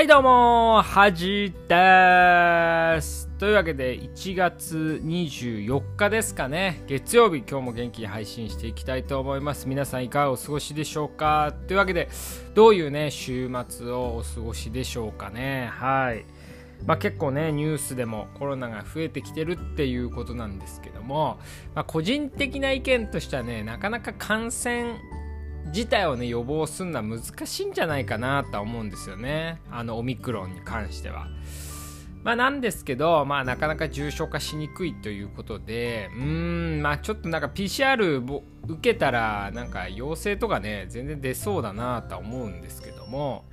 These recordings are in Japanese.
はいどうも、はじです。というわけで、1月24日ですかね。月曜日、今日も元気に配信していきたいと思います。皆さんいかがお過ごしでしょうか？というわけで、どういうね、週末をお過ごしでしょうかね。はい。まあ、結構ね、ニュースでもコロナが増えてきてるっていうことなんですけども、まあ、個人的な意見としてはね、なかなか感染自体をね予防するのは難しいんじゃないかなとは思うんですよねあのオミクロンに関しては。まあなんですけど、まあなかなか重症化しにくいということで、うーん、まあちょっとなんか PCR 受けたら、なんか陽性とかね、全然出そうだなとは思うんですけども、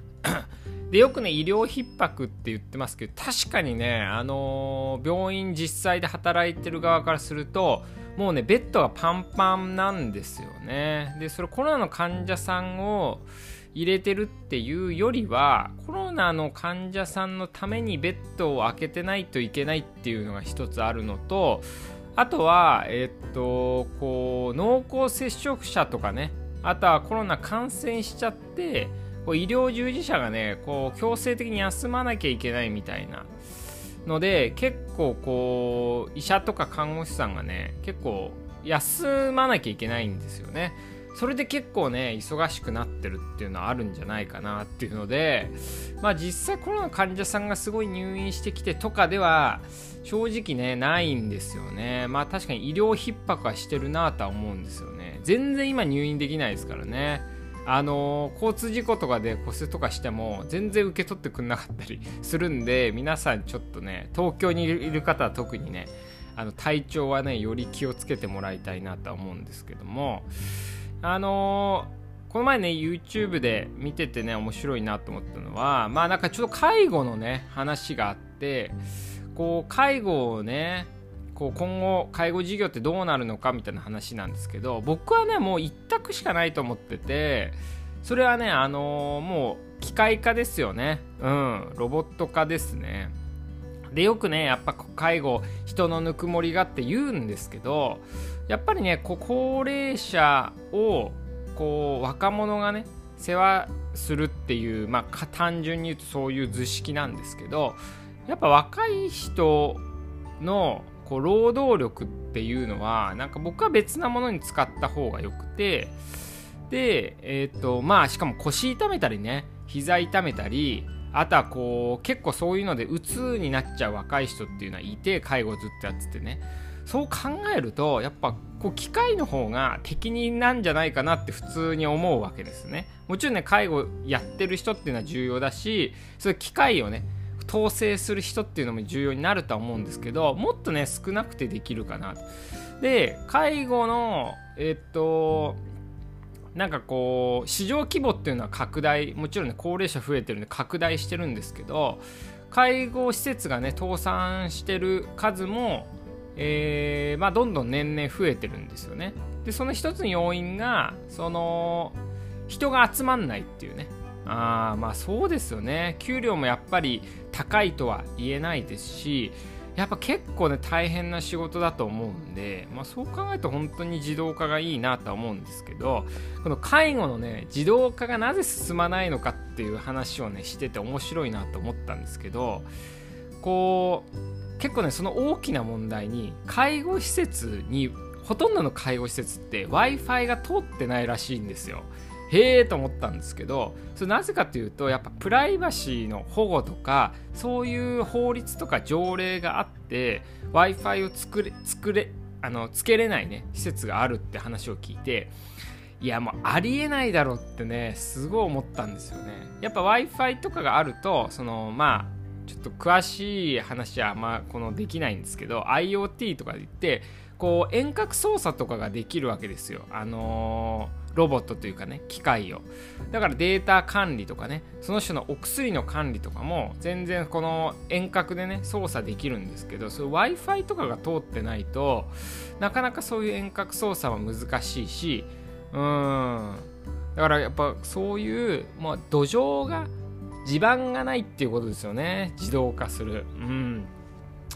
で、よくね、医療逼迫って言ってますけど、確かにね、あのー、病院実際で働いてる側からすると、もうねベッドがパンパンなんですよね。でそれコロナの患者さんを入れてるっていうよりはコロナの患者さんのためにベッドを開けてないといけないっていうのが一つあるのとあとはえっとこう濃厚接触者とかねあとはコロナ感染しちゃってこう医療従事者がねこう強制的に休まなきゃいけないみたいなので結構こう医者とか看護師さんがね結構休まなきゃいけないんですよね。それで結構ね忙しくなってるっていうのはあるんじゃないかなっていうのでまあ実際コロナ患者さんがすごい入院してきてとかでは正直ねないんですよね。まあ確かに医療逼迫はしてるなとは思うんですよね。全然今入院できないですからね。あの交通事故とかで骨折とかしても全然受け取ってくれなかったりするんで 皆さんちょっとね東京にいる方は特にねあの体調はねより気をつけてもらいたいなとは思うんですけどもあのー、この前ね YouTube で見ててね面白いなと思ったのはまあなんかちょっと介護のね話があってこう介護をねこう今後介護事業ってどうなるのかみたいな話なんですけど僕はねもう一択しかないと思っててそれはねあのー、もう機械化ですよね。うんロボット化ですね。でよくねやっぱ介護人のぬくもりがって言うんですけどやっぱりねこ高齢者をこう若者がね世話するっていうまあ単純に言うとそういう図式なんですけどやっぱ若い人のこう労働力っていうのはなんか僕は別なものに使った方がよくてでえっ、ー、とまあしかも腰痛めたりね膝痛めたりあとはこう結構そういうのでうつになっちゃう若い人っていうのはいて介護ずっとやっててね。そう考えるとやっぱこう機械の方が適任なんじゃないかなって普通に思うわけですね。もちろんね介護やってる人っていうのは重要だしそういう機械をね統制する人っていうのも重要になるとは思うんですけどもっとね少なくてできるかな。とで介護のえっとなんかこう市場規模っていうのは拡大もちろんね高齢者増えてるんで拡大してるんですけど介護施設がね倒産してる数も、えーまあ、どんどん年々増えてるんですよね。でその一つの要因がその人が集まんないっていうね。あまあそうですよね。給料もやっぱり高いとは言えないですしやっぱ結構ね大変な仕事だと思うんで、まあ、そう考えると本当に自動化がいいなとは思うんですけどこの介護のね自動化がなぜ進まないのかっていう話をねしてて面白いなと思ったんですけどこう結構ねその大きな問題に介護施設にほとんどの介護施設って w i f i が通ってないらしいんですよ。へえと思ったんですけどそれなぜかというとやっぱプライバシーの保護とかそういう法律とか条例があって w i f i を作れ作れあのつけれないね施設があるって話を聞いていやもうありえないだろってねすごい思ったんですよね。やっぱ w i f i とかがあるとそのまあちょっと詳しい話はまあこのできないんですけど IoT とかで言ってこう遠隔操作とかができるわけですよ。あのーロボットというかね機械を。だからデータ管理とかねその人のお薬の管理とかも全然この遠隔でね操作できるんですけど w i f i とかが通ってないとなかなかそういう遠隔操作は難しいしうん。だからやっぱそういう、まあ、土壌が地盤がないっていうことですよね。自動化する。うん。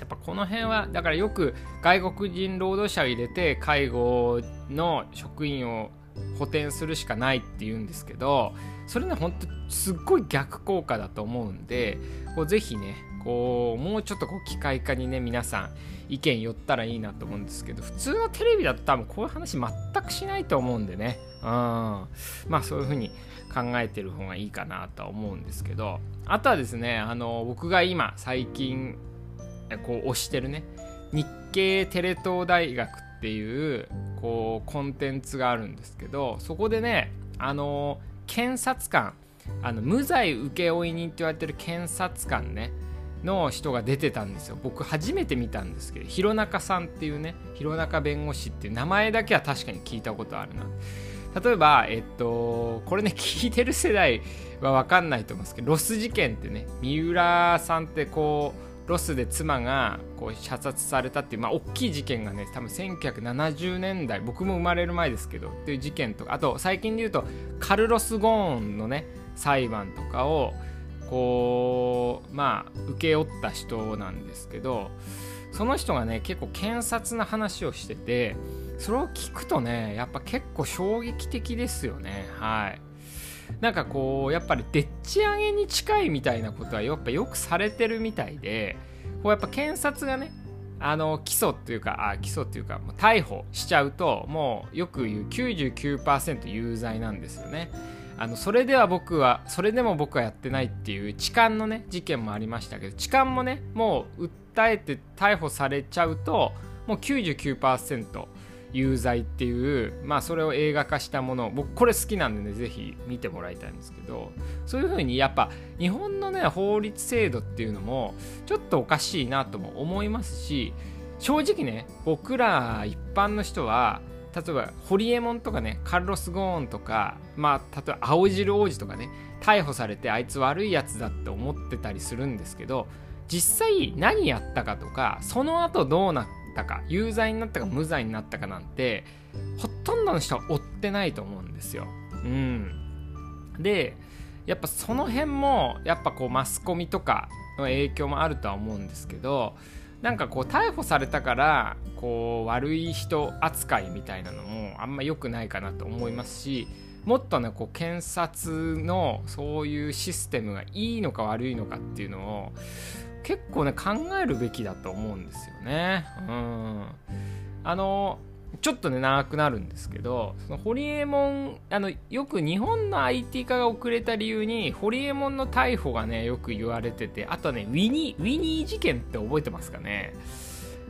やっぱこの辺はだからよく外国人労働者を入れて介護の職員を補填するしかないって言うんですけどそれねほんとすっごい逆効果だと思うんでこうぜひねこうもうちょっとこう機械化にね皆さん意見寄ったらいいなと思うんですけど普通のテレビだと多分こういう話全くしないと思うんでね。うん。まあそういう風に考えてる方がいいかなとは思うんですけど。あとはですねあの僕が今最近こう推してるね。日経テレ東大学っていうこうコンテンツがあるんですけどそこでねあの検察官あの無罪請負人って言われてる検察官ねの人が出てたんですよ。僕初めて見たんですけど弘中さんっていうね弘中弁護士っていう名前だけは確かに聞いたことあるな。例えばえっとこれね聞いてる世代は分かんないと思うんですけどロス事件ってね三浦さんってこうロスで妻がこう射殺されたっていう、まあ、大きい事件がね多分1970年代僕も生まれる前ですけどっていう事件とかあと最近で言うとカルロス・ゴーンのね裁判とかをこうまあ請け負った人なんですけどその人がね結構検察の話をしててそれを聞くとねやっぱ結構衝撃的ですよね。はい。なんかこうやっぱりでっち上げに近いみたいなことはやっぱよくされてるみたいでこうやっぱ検察がねあの起訴っていうかあ起訴っていうかもう逮捕しちゃうともうよく言う99%有罪なんですよね。あのそれでは僕はそれでも僕はやってないっていう痴漢のね事件もありましたけど痴漢もねもう訴えて逮捕されちゃうともう99%有罪っていうまあそれを映画化したもの僕これ好きなんでね是非見てもらいたいんですけどそういう風にやっぱ日本のね法律制度っていうのもちょっとおかしいなとも思いますし正直ね僕ら一般の人は例えばホリエモンとかねカルロス・ゴーンとかまあ例えば青汁王子とかね逮捕されてあいつ悪いやつだって思ってたりするんですけど実際何やったかとかその後どうなったか有罪になったか無罪になったかなんてほとんどの人は追ってないと思うんですよ。うん、でやっぱその辺もやっぱこうマスコミとかの影響もあるとは思うんですけどなんかこう逮捕されたからこう悪い人扱いみたいなのもあんま良くないかなと思いますしもっとねこう検察のそういうシステムがいいのか悪いのかっていうのを結構ね考えるべきだと思うんですよね。うんあのちょっとね長くなるんですけどそのホリエモンあのよく日本の IT 化が遅れた理由にホリエモンの逮捕がねよく言われててあとはねウィニーウィニー事件って覚えてますかね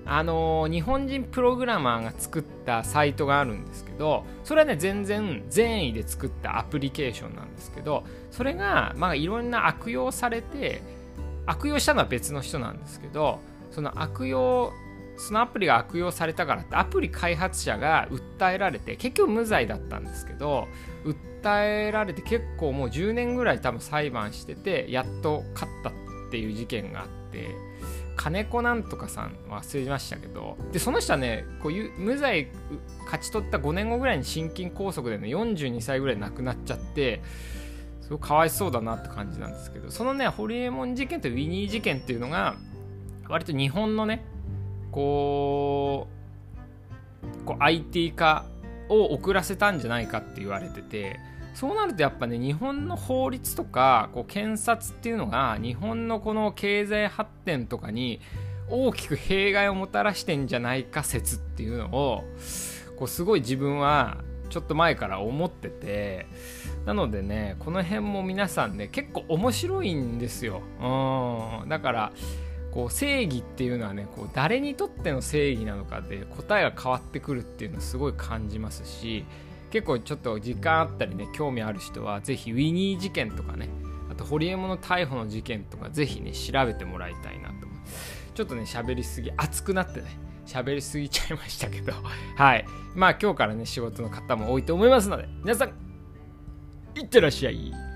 あの日本人プログラマーが作ったサイトがあるんですけどそれはね全然善意で作ったアプリケーションなんですけどそれがまあいろんな悪用されて悪用したのは別の人なんですけどその悪用そのアプリが悪用されたからってアプリ開発者が訴えられて結局無罪だったんですけど訴えられて結構もう10年ぐらい多分裁判しててやっと勝ったっていう事件があって金子なんとかさん忘れましたけどでその人はねこう無罪勝ち取った5年後ぐらいに心筋梗塞でね42歳ぐらい亡くなっちゃってすごいかわいそうだなって感じなんですけどそのねホリエモン事件とウィニー事件っていうのが割と日本のねこうこう IT 化を遅らせたんじゃないかって言われててそうなるとやっぱね日本の法律とかこう検察っていうのが日本のこの経済発展とかに大きく弊害をもたらしてんじゃないか説っていうのをこうすごい自分はちょっと前から思っててなのでねこの辺も皆さんね結構面白いんですよ。うん。だからこう正義っていうのはねこう誰にとっての正義なのかで答えが変わってくるっていうのすごい感じますし結構ちょっと時間あったりね興味ある人はぜひウィニー事件とかねあとホリエモンの逮捕の事件とかぜひね調べてもらいたいなと。ちょっとね喋りすぎ熱くなってね。喋りすぎちゃいましたけど。はい。まあ今日からね仕事の方も多いと思いますので皆さんいってらっしゃい。